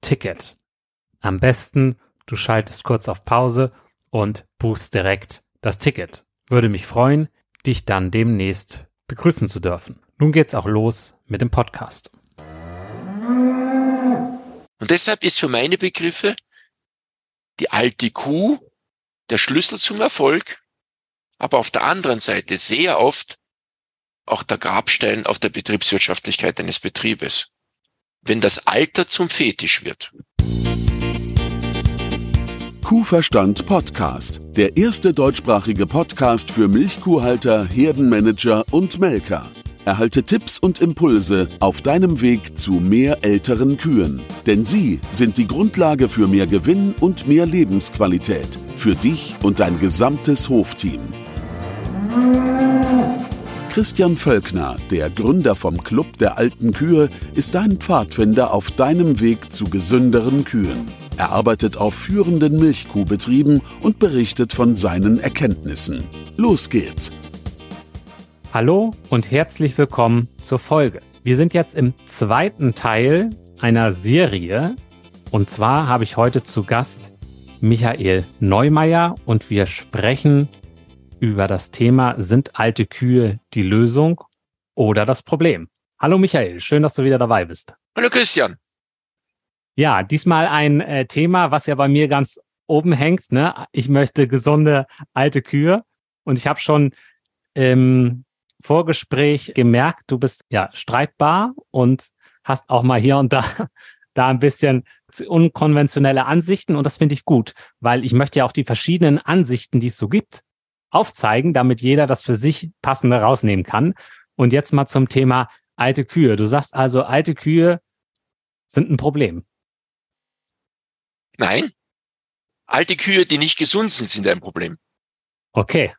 Ticket. Am besten, du schaltest kurz auf Pause und buchst direkt das Ticket. Würde mich freuen, dich dann demnächst begrüßen zu dürfen. Nun geht's auch los mit dem Podcast. Und deshalb ist für meine Begriffe die alte Kuh der Schlüssel zum Erfolg, aber auf der anderen Seite sehr oft auch der Grabstein auf der Betriebswirtschaftlichkeit eines Betriebes wenn das Alter zum Fetisch wird. Kuhverstand Podcast, der erste deutschsprachige Podcast für Milchkuhhalter, Herdenmanager und Melker. Erhalte Tipps und Impulse auf deinem Weg zu mehr älteren Kühen. Denn sie sind die Grundlage für mehr Gewinn und mehr Lebensqualität. Für dich und dein gesamtes Hofteam. Christian Völkner, der Gründer vom Club der alten Kühe, ist dein Pfadfinder auf deinem Weg zu gesünderen Kühen. Er arbeitet auf führenden Milchkuhbetrieben und berichtet von seinen Erkenntnissen. Los geht's! Hallo und herzlich willkommen zur Folge. Wir sind jetzt im zweiten Teil einer Serie und zwar habe ich heute zu Gast Michael Neumeier und wir sprechen über das Thema Sind alte Kühe die Lösung oder das Problem? Hallo Michael, schön, dass du wieder dabei bist. Hallo Christian. Ja, diesmal ein äh, Thema, was ja bei mir ganz oben hängt. Ne? Ich möchte gesunde alte Kühe und ich habe schon im Vorgespräch gemerkt, du bist ja streitbar und hast auch mal hier und da da ein bisschen unkonventionelle Ansichten und das finde ich gut, weil ich möchte ja auch die verschiedenen Ansichten, die es so gibt, aufzeigen, damit jeder das für sich passende rausnehmen kann. Und jetzt mal zum Thema alte Kühe. Du sagst also, alte Kühe sind ein Problem. Nein. Alte Kühe, die nicht gesund sind, sind ein Problem. Okay.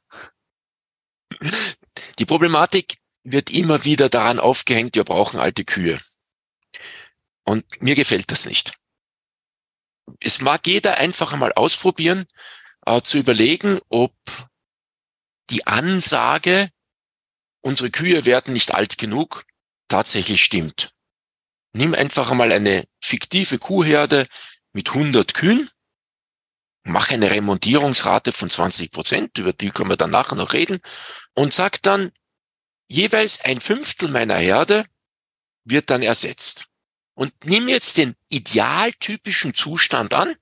Die Problematik wird immer wieder daran aufgehängt, wir brauchen alte Kühe. Und mir gefällt das nicht. Es mag jeder einfach einmal ausprobieren, äh, zu überlegen, ob die Ansage, unsere Kühe werden nicht alt genug, tatsächlich stimmt. Nimm einfach einmal eine fiktive Kuhherde mit 100 Kühen mache eine Remontierungsrate von 20 Prozent, über die können wir dann nachher noch reden, und sage dann, jeweils ein Fünftel meiner Herde wird dann ersetzt. Und nimm jetzt den idealtypischen Zustand an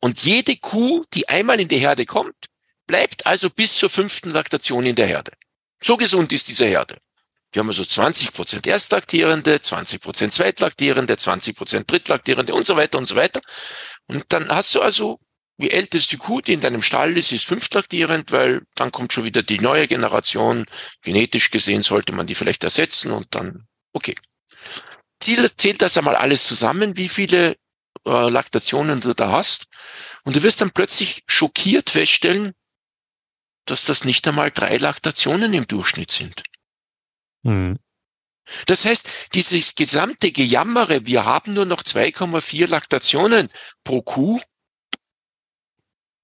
und jede Kuh, die einmal in die Herde kommt, bleibt also bis zur fünften Laktation in der Herde. So gesund ist diese Herde. Wir haben also 20 Prozent Erstlaktierende, 20 Prozent Zweitlaktierende, 20 Prozent Drittlaktierende und so weiter und so weiter. Und dann hast du also die älteste Kuh, die in deinem Stall ist, ist fünftlaktierend, weil dann kommt schon wieder die neue Generation. Genetisch gesehen sollte man die vielleicht ersetzen und dann, okay. Ziel, zählt das einmal alles zusammen, wie viele äh, Laktationen du da hast. Und du wirst dann plötzlich schockiert feststellen, dass das nicht einmal drei Laktationen im Durchschnitt sind. Mhm. Das heißt, dieses gesamte Gejammere, wir haben nur noch 2,4 Laktationen pro Kuh,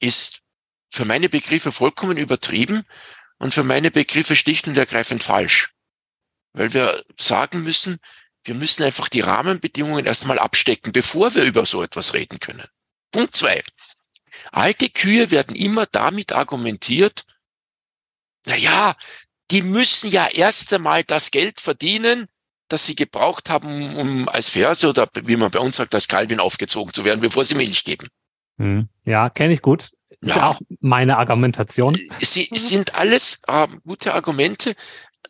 ist für meine Begriffe vollkommen übertrieben und für meine Begriffe schlicht und ergreifend falsch. Weil wir sagen müssen, wir müssen einfach die Rahmenbedingungen erstmal abstecken, bevor wir über so etwas reden können. Punkt zwei. Alte Kühe werden immer damit argumentiert, na ja, die müssen ja erst einmal das Geld verdienen, das sie gebraucht haben, um als Ferse oder wie man bei uns sagt, als Kalbin aufgezogen zu werden, bevor sie Milch geben. Hm. Ja, kenne ich gut. Ist ja. ja auch meine Argumentation. Sie sind alles äh, gute Argumente.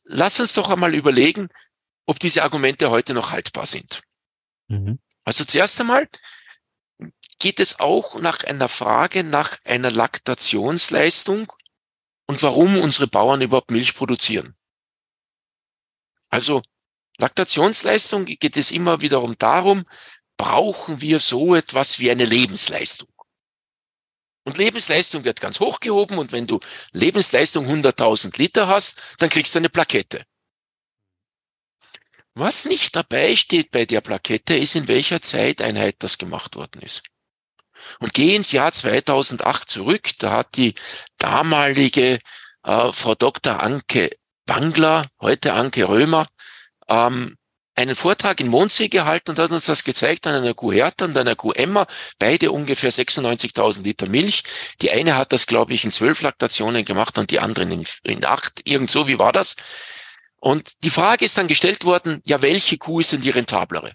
Lass uns doch einmal überlegen, ob diese Argumente heute noch haltbar sind. Mhm. Also zuerst einmal geht es auch nach einer Frage nach einer Laktationsleistung und warum unsere Bauern überhaupt Milch produzieren. Also Laktationsleistung geht es immer wiederum darum, brauchen wir so etwas wie eine Lebensleistung. Und Lebensleistung wird ganz hochgehoben und wenn du Lebensleistung 100.000 Liter hast, dann kriegst du eine Plakette. Was nicht dabei steht bei der Plakette, ist, in welcher Zeiteinheit das gemacht worden ist. Und geh ins Jahr 2008 zurück, da hat die damalige äh, Frau Dr. Anke Bangler, heute Anke Römer, ähm, einen Vortrag in Mondsee gehalten und hat uns das gezeigt an einer Kuh Hertha und einer Kuh Emma, beide ungefähr 96.000 Liter Milch. Die eine hat das, glaube ich, in zwölf Laktationen gemacht und die anderen in, in acht. Irgend so, wie war das? Und die Frage ist dann gestellt worden, ja, welche Kuh ist denn die rentablere?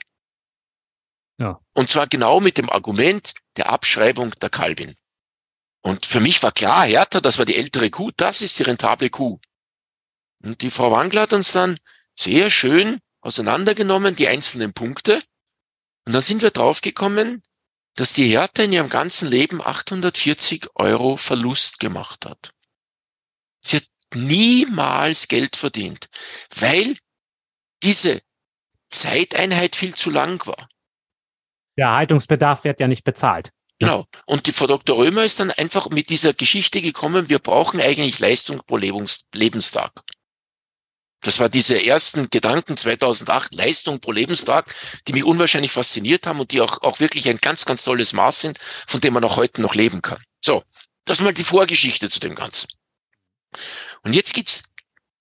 Ja. Und zwar genau mit dem Argument der Abschreibung der Kalbin. Und für mich war klar, Hertha, das war die ältere Kuh, das ist die rentable Kuh. Und die Frau Wangler hat uns dann sehr schön auseinandergenommen, die einzelnen Punkte. Und dann sind wir draufgekommen, dass die Hertha in ihrem ganzen Leben 840 Euro Verlust gemacht hat. Sie hat niemals Geld verdient, weil diese Zeiteinheit viel zu lang war. Der Erhaltungsbedarf wird ja nicht bezahlt. Genau. Und die Frau Dr. Römer ist dann einfach mit dieser Geschichte gekommen, wir brauchen eigentlich Leistung pro Lebenstag. Das war diese ersten Gedanken 2008, Leistung pro Lebenstag, die mich unwahrscheinlich fasziniert haben und die auch, auch wirklich ein ganz, ganz tolles Maß sind, von dem man auch heute noch leben kann. So, das ist mal die Vorgeschichte zu dem Ganzen. Und jetzt gibt's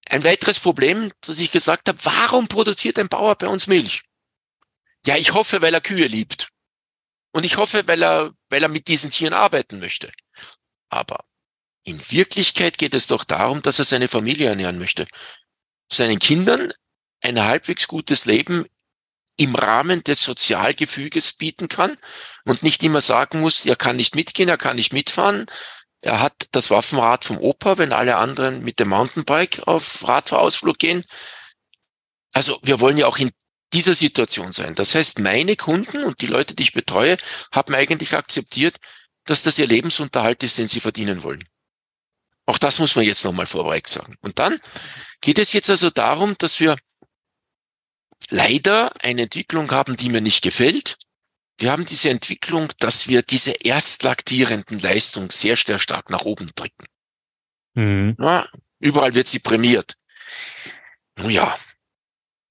ein weiteres Problem, dass ich gesagt habe, warum produziert ein Bauer bei uns Milch? Ja, ich hoffe, weil er Kühe liebt. Und ich hoffe, weil er, weil er mit diesen Tieren arbeiten möchte. Aber in Wirklichkeit geht es doch darum, dass er seine Familie ernähren möchte seinen Kindern ein halbwegs gutes Leben im Rahmen des Sozialgefüges bieten kann und nicht immer sagen muss, er kann nicht mitgehen, er kann nicht mitfahren. Er hat das Waffenrad vom Opa, wenn alle anderen mit dem Mountainbike auf Radfahrausflug gehen. Also wir wollen ja auch in dieser Situation sein. Das heißt, meine Kunden und die Leute, die ich betreue, haben eigentlich akzeptiert, dass das ihr Lebensunterhalt ist, den sie verdienen wollen. Auch das muss man jetzt nochmal vorweg sagen. Und dann geht es jetzt also darum, dass wir leider eine Entwicklung haben, die mir nicht gefällt. Wir haben diese Entwicklung, dass wir diese erstlaktierenden Leistung sehr, sehr stark nach oben drücken. Mhm. Ja, überall wird sie prämiert. Nun ja,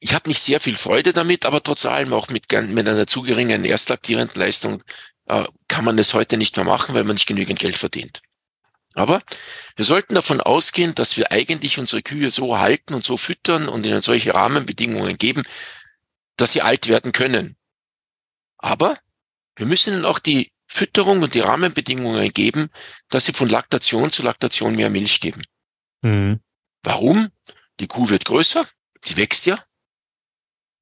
ich habe nicht sehr viel Freude damit, aber trotz allem auch mit, mit einer zu geringen erstlaktierenden Leistung äh, kann man es heute nicht mehr machen, weil man nicht genügend Geld verdient. Aber wir sollten davon ausgehen, dass wir eigentlich unsere Kühe so halten und so füttern und ihnen solche Rahmenbedingungen geben, dass sie alt werden können. Aber wir müssen ihnen auch die Fütterung und die Rahmenbedingungen geben, dass sie von Laktation zu Laktation mehr Milch geben. Mhm. Warum? Die Kuh wird größer, die wächst ja.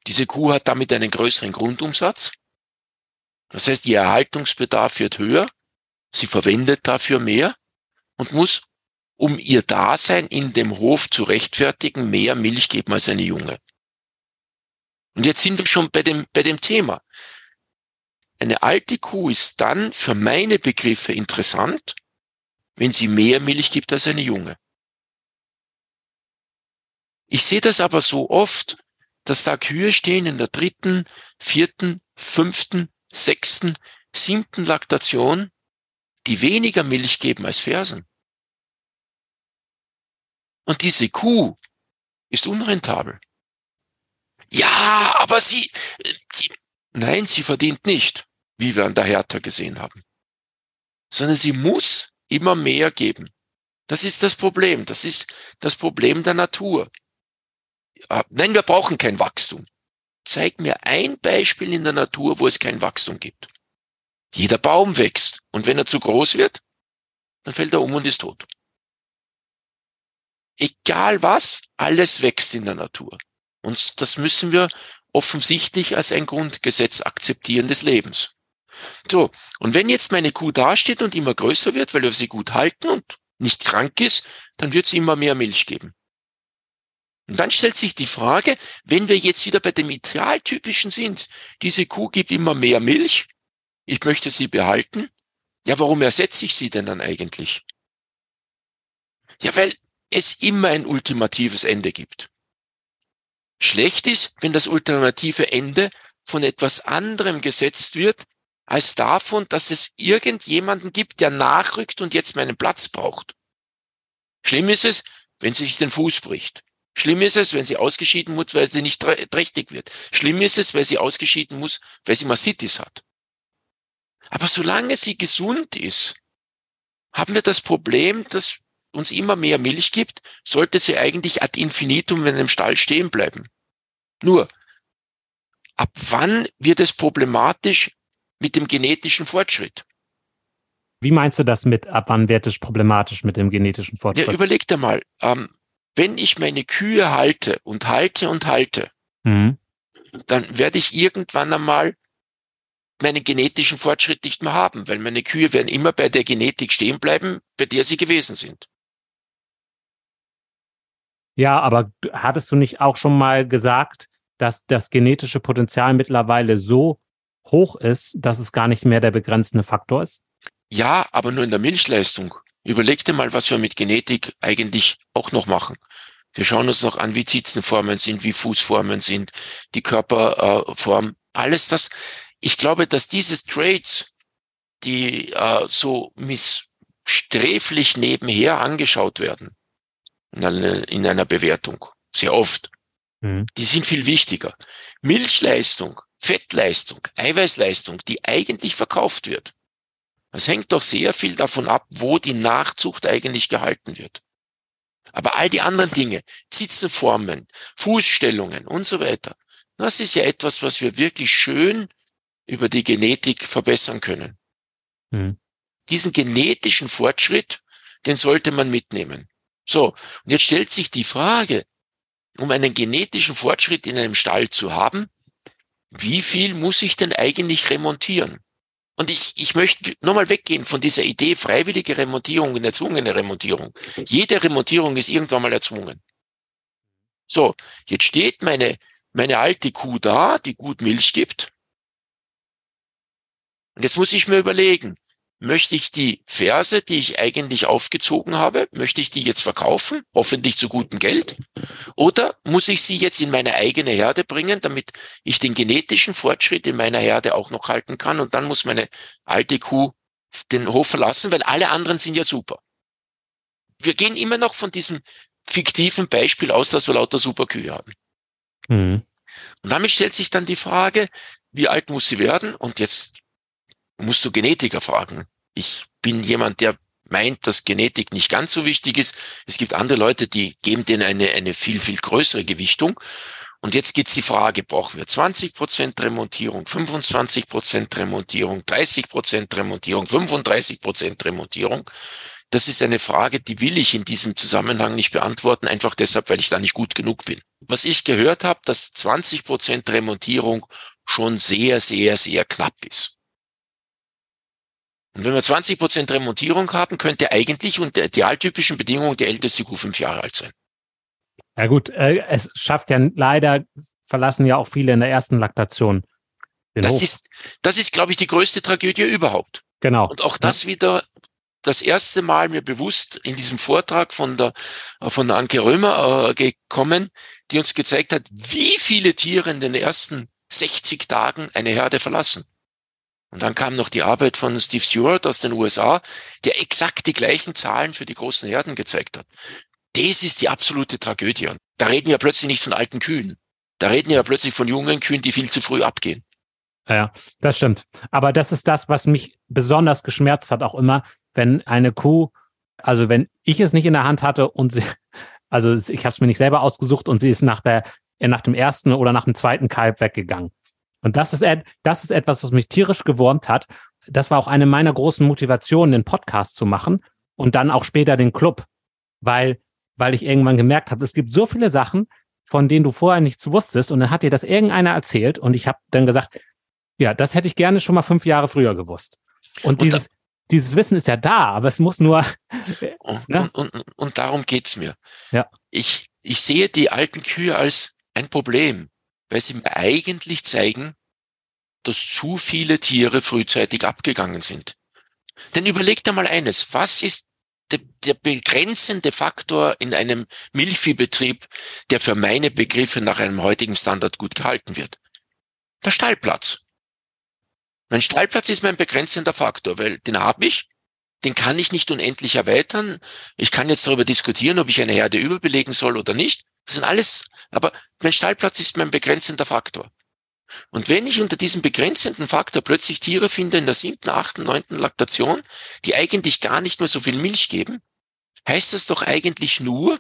Diese Kuh hat damit einen größeren Grundumsatz. Das heißt, ihr Erhaltungsbedarf wird höher, sie verwendet dafür mehr und muss, um ihr Dasein in dem Hof zu rechtfertigen, mehr Milch geben als eine Junge. Und jetzt sind wir schon bei dem, bei dem Thema. Eine alte Kuh ist dann für meine Begriffe interessant, wenn sie mehr Milch gibt als eine junge. Ich sehe das aber so oft, dass da Kühe stehen in der dritten, vierten, fünften, sechsten, siebten Laktation, die weniger Milch geben als Fersen. Und diese Kuh ist unrentabel. Ja, aber sie, sie, nein, sie verdient nicht, wie wir an der Hertha gesehen haben, sondern sie muss immer mehr geben. Das ist das Problem. Das ist das Problem der Natur. Nein, wir brauchen kein Wachstum. Zeig mir ein Beispiel in der Natur, wo es kein Wachstum gibt. Jeder Baum wächst und wenn er zu groß wird, dann fällt er um und ist tot. Egal was, alles wächst in der Natur. Und das müssen wir offensichtlich als ein Grundgesetz akzeptieren des Lebens. So, und wenn jetzt meine Kuh dasteht und immer größer wird, weil wir sie gut halten und nicht krank ist, dann wird sie immer mehr Milch geben. Und dann stellt sich die Frage, wenn wir jetzt wieder bei dem Idealtypischen sind, diese Kuh gibt immer mehr Milch, ich möchte sie behalten, ja, warum ersetze ich sie denn dann eigentlich? Ja, weil es immer ein ultimatives Ende gibt. Schlecht ist, wenn das ultimative Ende von etwas anderem gesetzt wird, als davon, dass es irgendjemanden gibt, der nachrückt und jetzt meinen Platz braucht. Schlimm ist es, wenn sie sich den Fuß bricht. Schlimm ist es, wenn sie ausgeschieden muss, weil sie nicht trächtig wird. Schlimm ist es, weil sie ausgeschieden muss, weil sie Mastitis hat. Aber solange sie gesund ist, haben wir das Problem, dass uns immer mehr Milch gibt, sollte sie eigentlich ad infinitum in einem Stall stehen bleiben. Nur, ab wann wird es problematisch mit dem genetischen Fortschritt? Wie meinst du das mit, ab wann wird es problematisch mit dem genetischen Fortschritt? Ja, überleg dir mal, ähm, wenn ich meine Kühe halte und halte und halte, mhm. dann werde ich irgendwann einmal meinen genetischen Fortschritt nicht mehr haben, weil meine Kühe werden immer bei der Genetik stehen bleiben, bei der sie gewesen sind. Ja, aber hattest du nicht auch schon mal gesagt, dass das genetische Potenzial mittlerweile so hoch ist, dass es gar nicht mehr der begrenzende Faktor ist? Ja, aber nur in der Milchleistung. Überleg dir mal, was wir mit Genetik eigentlich auch noch machen. Wir schauen uns noch an, wie Zitzenformen sind, wie Fußformen sind, die Körperform, alles das. Ich glaube, dass diese Traits, die äh, so misssträflich nebenher angeschaut werden in einer, in einer Bewertung, sehr oft, mhm. die sind viel wichtiger. Milchleistung, Fettleistung, Eiweißleistung, die eigentlich verkauft wird, das hängt doch sehr viel davon ab, wo die Nachzucht eigentlich gehalten wird. Aber all die anderen Dinge, Zitzenformen, Fußstellungen und so weiter, das ist ja etwas, was wir wirklich schön über die Genetik verbessern können. Mhm. Diesen genetischen Fortschritt, den sollte man mitnehmen. So, und jetzt stellt sich die Frage, um einen genetischen Fortschritt in einem Stall zu haben, wie viel muss ich denn eigentlich remontieren? Und ich, ich möchte nochmal weggehen von dieser Idee freiwillige Remontierung und erzwungene Remontierung. Jede Remontierung ist irgendwann mal erzwungen. So, jetzt steht meine, meine alte Kuh da, die gut Milch gibt. Und jetzt muss ich mir überlegen, möchte ich die Verse, die ich eigentlich aufgezogen habe, möchte ich die jetzt verkaufen, hoffentlich zu gutem Geld? Oder muss ich sie jetzt in meine eigene Herde bringen, damit ich den genetischen Fortschritt in meiner Herde auch noch halten kann? Und dann muss meine alte Kuh den Hof verlassen, weil alle anderen sind ja super. Wir gehen immer noch von diesem fiktiven Beispiel aus, dass wir lauter super Kühe haben. Mhm. Und damit stellt sich dann die Frage, wie alt muss sie werden? Und jetzt musst du Genetiker fragen. Ich bin jemand, der meint, dass Genetik nicht ganz so wichtig ist. Es gibt andere Leute, die geben denen eine, eine viel, viel größere Gewichtung. Und jetzt geht's die Frage, brauchen wir 20 Prozent Remontierung, 25 Prozent Remontierung, 30 Prozent Remontierung, 35 Prozent Remontierung? Das ist eine Frage, die will ich in diesem Zusammenhang nicht beantworten, einfach deshalb, weil ich da nicht gut genug bin. Was ich gehört habe, dass 20 Prozent Remontierung schon sehr, sehr, sehr knapp ist. Und wenn wir 20 Prozent Remontierung haben, könnte eigentlich unter idealtypischen Bedingungen die älteste Kuh fünf Jahre alt sein. Ja gut, äh, es schafft ja leider, verlassen ja auch viele in der ersten Laktation. das Hof. ist, das ist, glaube ich, die größte Tragödie überhaupt. Genau. Und auch das ja. wieder das erste Mal mir bewusst in diesem Vortrag von der, von der Anke Römer äh, gekommen, die uns gezeigt hat, wie viele Tiere in den ersten 60 Tagen eine Herde verlassen. Und dann kam noch die Arbeit von Steve Stewart aus den USA, der exakt die gleichen Zahlen für die großen Herden gezeigt hat. Das ist die absolute Tragödie. Und da reden wir plötzlich nicht von alten Kühen. Da reden wir plötzlich von jungen Kühen, die viel zu früh abgehen. Ja, das stimmt. Aber das ist das, was mich besonders geschmerzt hat, auch immer, wenn eine Kuh, also wenn ich es nicht in der Hand hatte und sie, also ich habe es mir nicht selber ausgesucht und sie ist nach der, nach dem ersten oder nach dem zweiten Kalb weggegangen. Und das ist, das ist etwas, was mich tierisch gewurmt hat. Das war auch eine meiner großen Motivationen, den Podcast zu machen und dann auch später den Club, weil weil ich irgendwann gemerkt habe, es gibt so viele Sachen, von denen du vorher nichts wusstest und dann hat dir das irgendeiner erzählt und ich habe dann gesagt, ja, das hätte ich gerne schon mal fünf Jahre früher gewusst. Und, und dieses, dieses Wissen ist ja da, aber es muss nur. ne? und, und, und darum geht's mir. Ja. Ich, ich sehe die alten Kühe als ein Problem, weil sie mir eigentlich zeigen, dass zu viele Tiere frühzeitig abgegangen sind. Denn überleg dir mal eines, was ist der, der begrenzende Faktor in einem Milchviehbetrieb, der für meine Begriffe nach einem heutigen Standard gut gehalten wird. Der Stallplatz. Mein Stallplatz ist mein begrenzender Faktor, weil den habe ich, den kann ich nicht unendlich erweitern. Ich kann jetzt darüber diskutieren, ob ich eine Herde überbelegen soll oder nicht. Das sind alles, aber mein Stallplatz ist mein begrenzender Faktor. Und wenn ich unter diesem begrenzenden Faktor plötzlich Tiere finde in der siebten, achten, neunten Laktation, die eigentlich gar nicht mehr so viel Milch geben, heißt das doch eigentlich nur,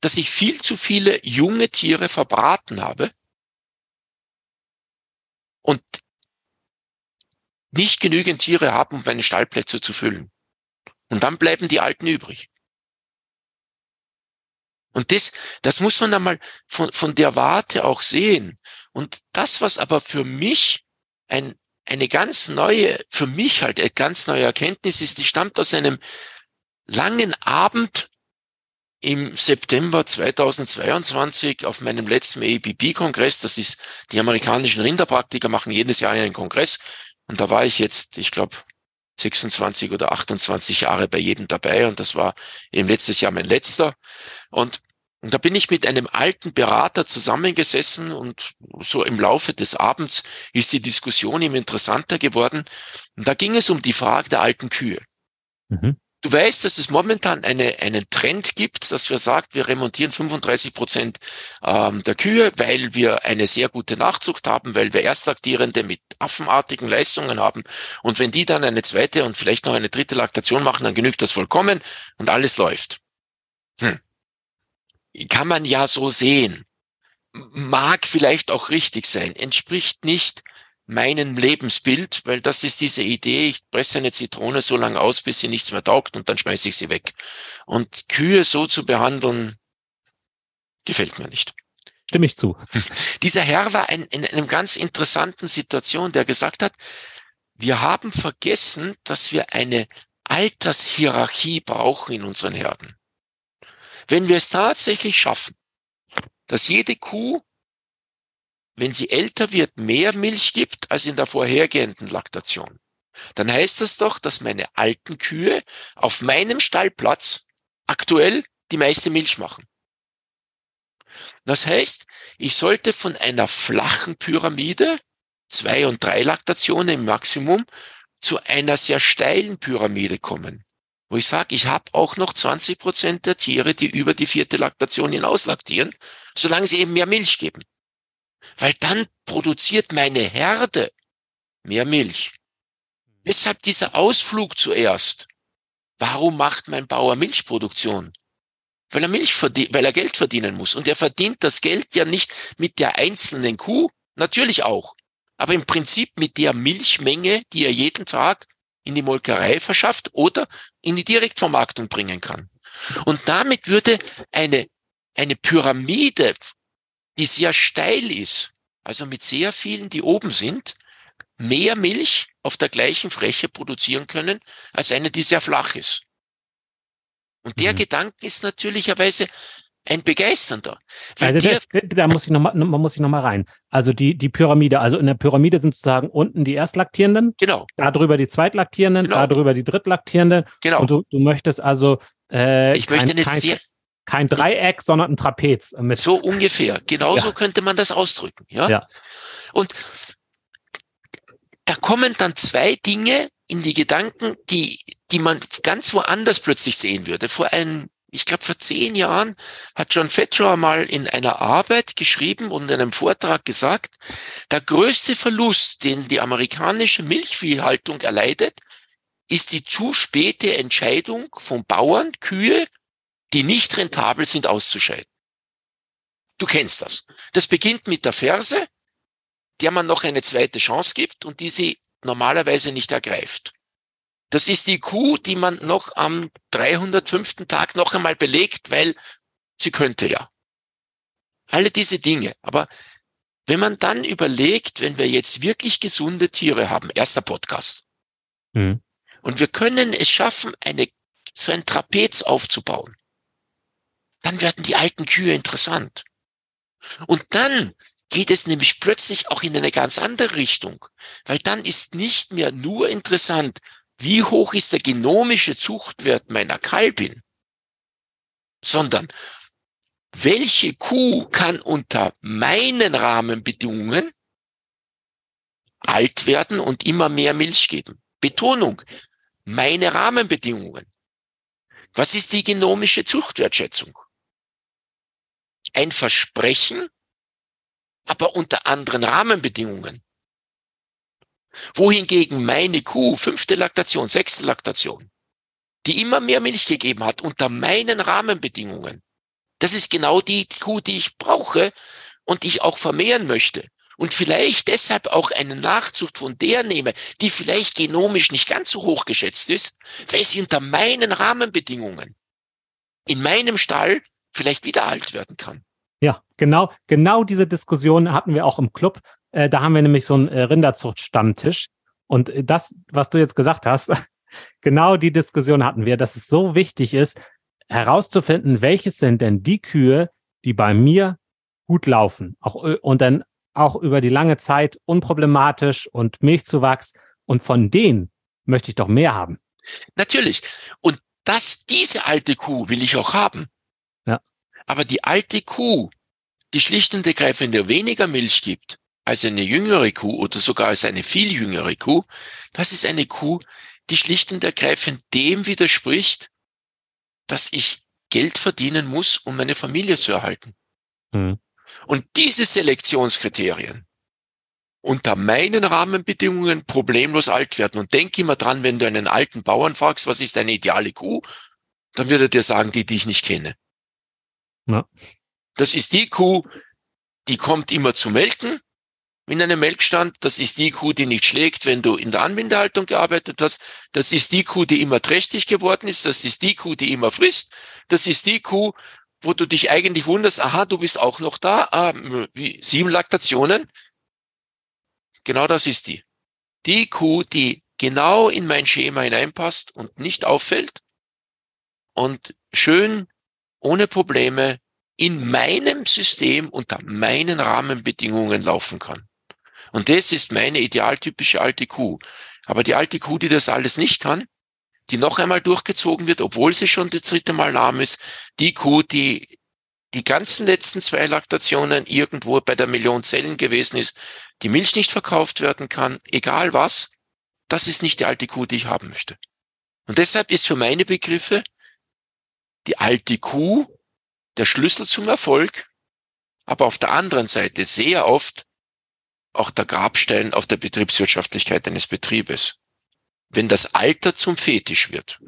dass ich viel zu viele junge Tiere verbraten habe und nicht genügend Tiere habe, um meine Stallplätze zu füllen. Und dann bleiben die Alten übrig. Und das, das muss man einmal von, von der Warte auch sehen. Und das, was aber für mich ein, eine ganz neue, für mich halt eine ganz neue Erkenntnis ist, die stammt aus einem langen Abend im September 2022 auf meinem letzten ABB-Kongress. Das ist, die amerikanischen Rinderpraktiker machen jedes Jahr einen Kongress. Und da war ich jetzt, ich glaube, 26 oder 28 Jahre bei jedem dabei und das war eben letztes Jahr mein letzter. Und, und da bin ich mit einem alten Berater zusammengesessen und so im Laufe des Abends ist die Diskussion ihm interessanter geworden. Und da ging es um die Frage der alten Kühe. Mhm. Du weißt, dass es momentan eine, einen Trend gibt, dass wir sagt, wir remontieren 35 Prozent ähm, der Kühe, weil wir eine sehr gute Nachzucht haben, weil wir Erstlaktierende mit affenartigen Leistungen haben. Und wenn die dann eine zweite und vielleicht noch eine dritte Laktation machen, dann genügt das vollkommen und alles läuft. Hm. Kann man ja so sehen. Mag vielleicht auch richtig sein, entspricht nicht meinem Lebensbild, weil das ist diese Idee, ich presse eine Zitrone so lange aus, bis sie nichts mehr taugt und dann schmeiße ich sie weg. Und Kühe so zu behandeln, gefällt mir nicht. Stimme ich zu. Dieser Herr war ein, in einer ganz interessanten Situation, der gesagt hat, wir haben vergessen, dass wir eine Altershierarchie brauchen in unseren Herden. Wenn wir es tatsächlich schaffen, dass jede Kuh wenn sie älter wird, mehr Milch gibt als in der vorhergehenden Laktation, dann heißt das doch, dass meine alten Kühe auf meinem Stallplatz aktuell die meiste Milch machen. Das heißt, ich sollte von einer flachen Pyramide, zwei und drei Laktationen im Maximum, zu einer sehr steilen Pyramide kommen, wo ich sage, ich habe auch noch 20 Prozent der Tiere, die über die vierte Laktation hinaus laktieren, solange sie eben mehr Milch geben. Weil dann produziert meine Herde mehr Milch. Deshalb dieser Ausflug zuerst. Warum macht mein Bauer Milchproduktion? weil er Milch verdient, weil er Geld verdienen muss. Und er verdient das Geld ja nicht mit der einzelnen Kuh, natürlich auch, aber im Prinzip mit der Milchmenge, die er jeden Tag in die Molkerei verschafft oder in die Direktvermarktung bringen kann. Und damit würde eine, eine Pyramide, die sehr steil ist, also mit sehr vielen, die oben sind, mehr Milch auf der gleichen Fläche produzieren können, als eine, die sehr flach ist. Und der mhm. Gedanke ist natürlicherweise ein begeisternder. Also das, da muss ich noch mal, man muss ich noch mal rein. Also die, die Pyramide, also in der Pyramide sind sozusagen unten die Erstlaktierenden, genau. darüber die Zweitlaktierenden, genau. darüber die Drittlaktierenden. Genau. Und du, du möchtest also äh, ich möchte eine kein, sehr kein Dreieck, sondern ein Trapez. Mit. So ungefähr. Genauso ja. könnte man das ausdrücken. Ja. ja. Und da kommen dann zwei Dinge in die Gedanken, die die man ganz woanders plötzlich sehen würde. Vor einem, ich glaube, vor zehn Jahren hat John Fetrow mal in einer Arbeit geschrieben und in einem Vortrag gesagt, der größte Verlust, den die amerikanische Milchviehhaltung erleidet, ist die zu späte Entscheidung von Bauern, Kühe, die nicht rentabel sind, auszuscheiden. Du kennst das. Das beginnt mit der Ferse, der man noch eine zweite Chance gibt und die sie normalerweise nicht ergreift. Das ist die Kuh, die man noch am 305. Tag noch einmal belegt, weil sie könnte ja. Alle diese Dinge. Aber wenn man dann überlegt, wenn wir jetzt wirklich gesunde Tiere haben, erster Podcast, mhm. und wir können es schaffen, eine, so ein Trapez aufzubauen, dann werden die alten Kühe interessant. Und dann geht es nämlich plötzlich auch in eine ganz andere Richtung, weil dann ist nicht mehr nur interessant, wie hoch ist der genomische Zuchtwert meiner Kalbin, sondern welche Kuh kann unter meinen Rahmenbedingungen alt werden und immer mehr Milch geben. Betonung, meine Rahmenbedingungen. Was ist die genomische Zuchtwertschätzung? Ein Versprechen, aber unter anderen Rahmenbedingungen wohingegen meine Kuh, fünfte Laktation, sechste Laktation, die immer mehr Milch gegeben hat unter meinen Rahmenbedingungen, das ist genau die Kuh, die ich brauche und die ich auch vermehren möchte. Und vielleicht deshalb auch eine Nachzucht von der nehme, die vielleicht genomisch nicht ganz so hoch geschätzt ist, weil sie unter meinen Rahmenbedingungen in meinem Stall vielleicht wieder alt werden kann. Ja, genau, genau diese Diskussion hatten wir auch im Club. Äh, da haben wir nämlich so einen äh, Rinderzucht-Stammtisch. Und äh, das, was du jetzt gesagt hast, genau die Diskussion hatten wir, dass es so wichtig ist, herauszufinden, welches sind denn die Kühe, die bei mir gut laufen. Auch, und dann auch über die lange Zeit unproblematisch und Milchzuwachs. Und von denen möchte ich doch mehr haben. Natürlich. Und das, diese alte Kuh will ich auch haben. Ja. Aber die alte Kuh, die schlicht und ergreifend weniger Milch gibt, als eine jüngere Kuh oder sogar als eine viel jüngere Kuh, das ist eine Kuh, die schlicht und ergreifend dem widerspricht, dass ich Geld verdienen muss, um meine Familie zu erhalten. Mhm. Und diese Selektionskriterien unter meinen Rahmenbedingungen problemlos alt werden. Und denk immer dran, wenn du einen alten Bauern fragst, was ist deine ideale Kuh, dann wird er dir sagen, die, die ich nicht kenne. Ja. Das ist die Kuh, die kommt immer zu melken, in einem Melkstand. Das ist die Kuh, die nicht schlägt, wenn du in der Anbindehaltung gearbeitet hast. Das ist die Kuh, die immer trächtig geworden ist. Das ist die Kuh, die immer frisst. Das ist die Kuh, wo du dich eigentlich wunderst, aha, du bist auch noch da. Ah, wie, sieben Laktationen. Genau das ist die. Die Kuh, die genau in mein Schema hineinpasst und nicht auffällt und schön ohne Probleme in meinem System unter meinen Rahmenbedingungen laufen kann. Und das ist meine idealtypische alte Kuh. Aber die alte Kuh, die das alles nicht kann, die noch einmal durchgezogen wird, obwohl sie schon das dritte Mal lahm ist, die Kuh, die die ganzen letzten zwei Laktationen irgendwo bei der Million Zellen gewesen ist, die Milch nicht verkauft werden kann, egal was, das ist nicht die alte Kuh, die ich haben möchte. Und deshalb ist für meine Begriffe die alte Kuh der Schlüssel zum Erfolg, aber auf der anderen Seite sehr oft auch der Grabstein auf der Betriebswirtschaftlichkeit eines Betriebes. Wenn das Alter zum Fetisch wird.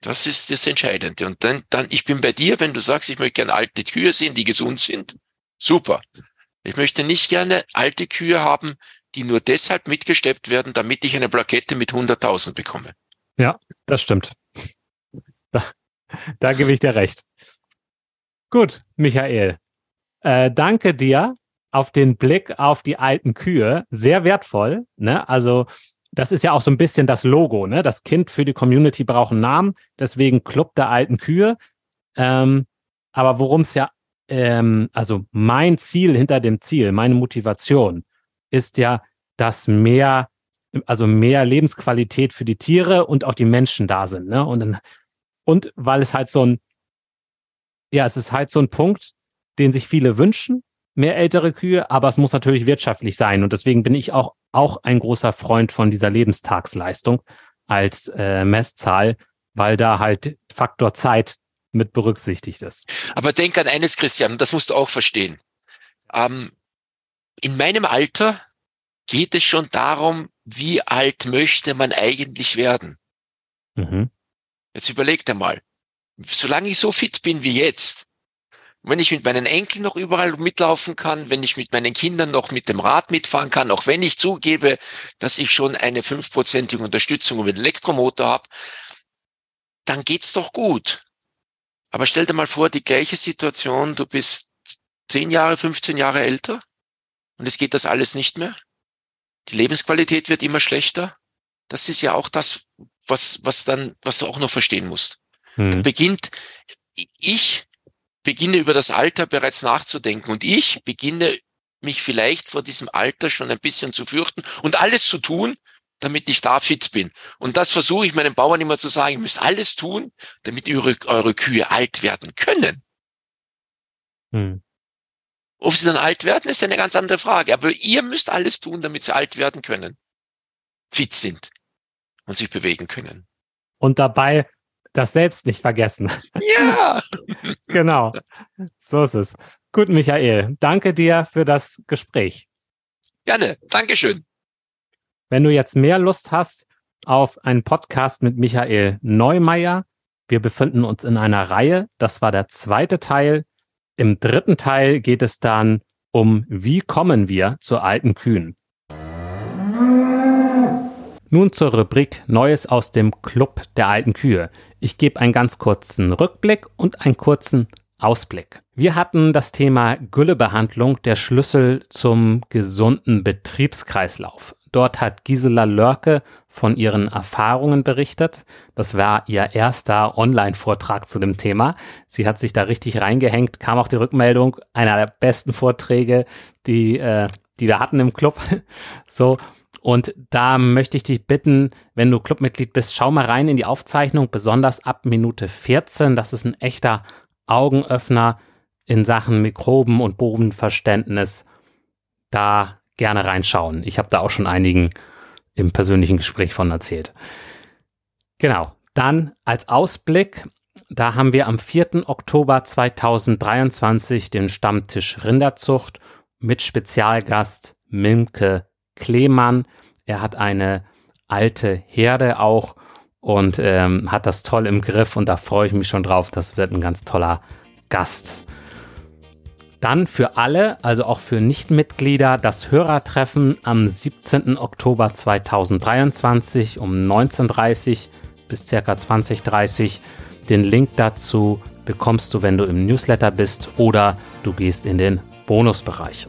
Das ist das Entscheidende. Und dann, dann, ich bin bei dir, wenn du sagst, ich möchte gerne alte Kühe sehen, die gesund sind. Super. Ich möchte nicht gerne alte Kühe haben, die nur deshalb mitgesteppt werden, damit ich eine Plakette mit 100.000 bekomme. Ja, das stimmt. Da, da gebe ich dir recht. Gut, Michael. Äh, danke dir auf den Blick auf die alten Kühe. Sehr wertvoll. Ne? Also das ist ja auch so ein bisschen das Logo. Ne? Das Kind für die Community braucht einen Namen. Deswegen Club der alten Kühe. Ähm, aber worum es ja, ähm, also mein Ziel hinter dem Ziel, meine Motivation ist ja, dass mehr, also mehr Lebensqualität für die Tiere und auch die Menschen da sind. Ne? Und, und weil es halt so ein, ja, es ist halt so ein Punkt, den sich viele wünschen, mehr ältere Kühe, aber es muss natürlich wirtschaftlich sein. Und deswegen bin ich auch, auch ein großer Freund von dieser Lebenstagsleistung als äh, Messzahl, weil da halt Faktor Zeit mit berücksichtigt ist. Aber denk an eines, Christian, das musst du auch verstehen. Ähm, in meinem Alter geht es schon darum, wie alt möchte man eigentlich werden. Mhm. Jetzt überleg dir mal, solange ich so fit bin wie jetzt, wenn ich mit meinen Enkeln noch überall mitlaufen kann, wenn ich mit meinen Kindern noch mit dem Rad mitfahren kann, auch wenn ich zugebe, dass ich schon eine fünfprozentige Unterstützung über den Elektromotor habe, dann geht's doch gut. Aber stell dir mal vor, die gleiche Situation, du bist zehn Jahre, 15 Jahre älter und es geht das alles nicht mehr. Die Lebensqualität wird immer schlechter. Das ist ja auch das, was, was dann, was du auch noch verstehen musst. Hm. Da beginnt, ich beginne über das Alter bereits nachzudenken und ich beginne mich vielleicht vor diesem Alter schon ein bisschen zu fürchten und alles zu tun, damit ich da fit bin. Und das versuche ich meinen Bauern immer zu sagen, ihr müsst alles tun, damit eure, eure Kühe alt werden können. Hm. Ob sie dann alt werden, ist eine ganz andere Frage. Aber ihr müsst alles tun, damit sie alt werden können, fit sind und sich bewegen können. Und dabei das selbst nicht vergessen. Ja. genau. So ist es. Gut, Michael. Danke dir für das Gespräch. Gerne. Dankeschön. Wenn du jetzt mehr Lust hast auf einen Podcast mit Michael Neumeier, wir befinden uns in einer Reihe. Das war der zweite Teil. Im dritten Teil geht es dann um, wie kommen wir zu alten Kühen. Nun zur Rubrik Neues aus dem Club der alten Kühe. Ich gebe einen ganz kurzen Rückblick und einen kurzen Ausblick. Wir hatten das Thema Güllebehandlung, der Schlüssel zum gesunden Betriebskreislauf. Dort hat Gisela Lörke von ihren Erfahrungen berichtet. Das war ihr erster Online-Vortrag zu dem Thema. Sie hat sich da richtig reingehängt, kam auch die Rückmeldung, einer der besten Vorträge, die, äh, die wir hatten im Club. so, und da möchte ich dich bitten, wenn du Clubmitglied bist, schau mal rein in die Aufzeichnung, besonders ab Minute 14. Das ist ein echter Augenöffner in Sachen Mikroben- und Bodenverständnis. Da gerne reinschauen. Ich habe da auch schon einigen im persönlichen Gespräch von erzählt. Genau. Dann als Ausblick, da haben wir am 4. Oktober 2023 den Stammtisch Rinderzucht mit Spezialgast Milke Klemann. Er hat eine alte Herde auch und ähm, hat das toll im Griff und da freue ich mich schon drauf. Das wird ein ganz toller Gast. Dann für alle, also auch für Nichtmitglieder, das Hörertreffen am 17. Oktober 2023 um 19.30 Uhr bis ca. 20.30 Uhr. Den Link dazu bekommst du, wenn du im Newsletter bist oder du gehst in den Bonusbereich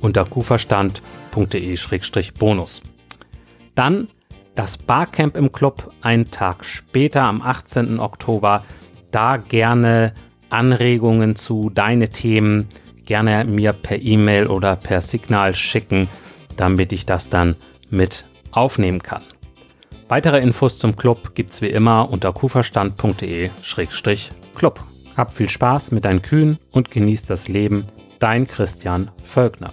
unter kuverstand.com www.barcamp.de-bonus. Dann das Barcamp im Club einen Tag später am 18. Oktober. Da gerne Anregungen zu deine Themen gerne mir per E-Mail oder per Signal schicken, damit ich das dann mit aufnehmen kann. Weitere Infos zum Club gibt's wie immer unter kuferstand.de-club. Hab viel Spaß mit deinen Kühen und genieß das Leben. Dein Christian Völkner.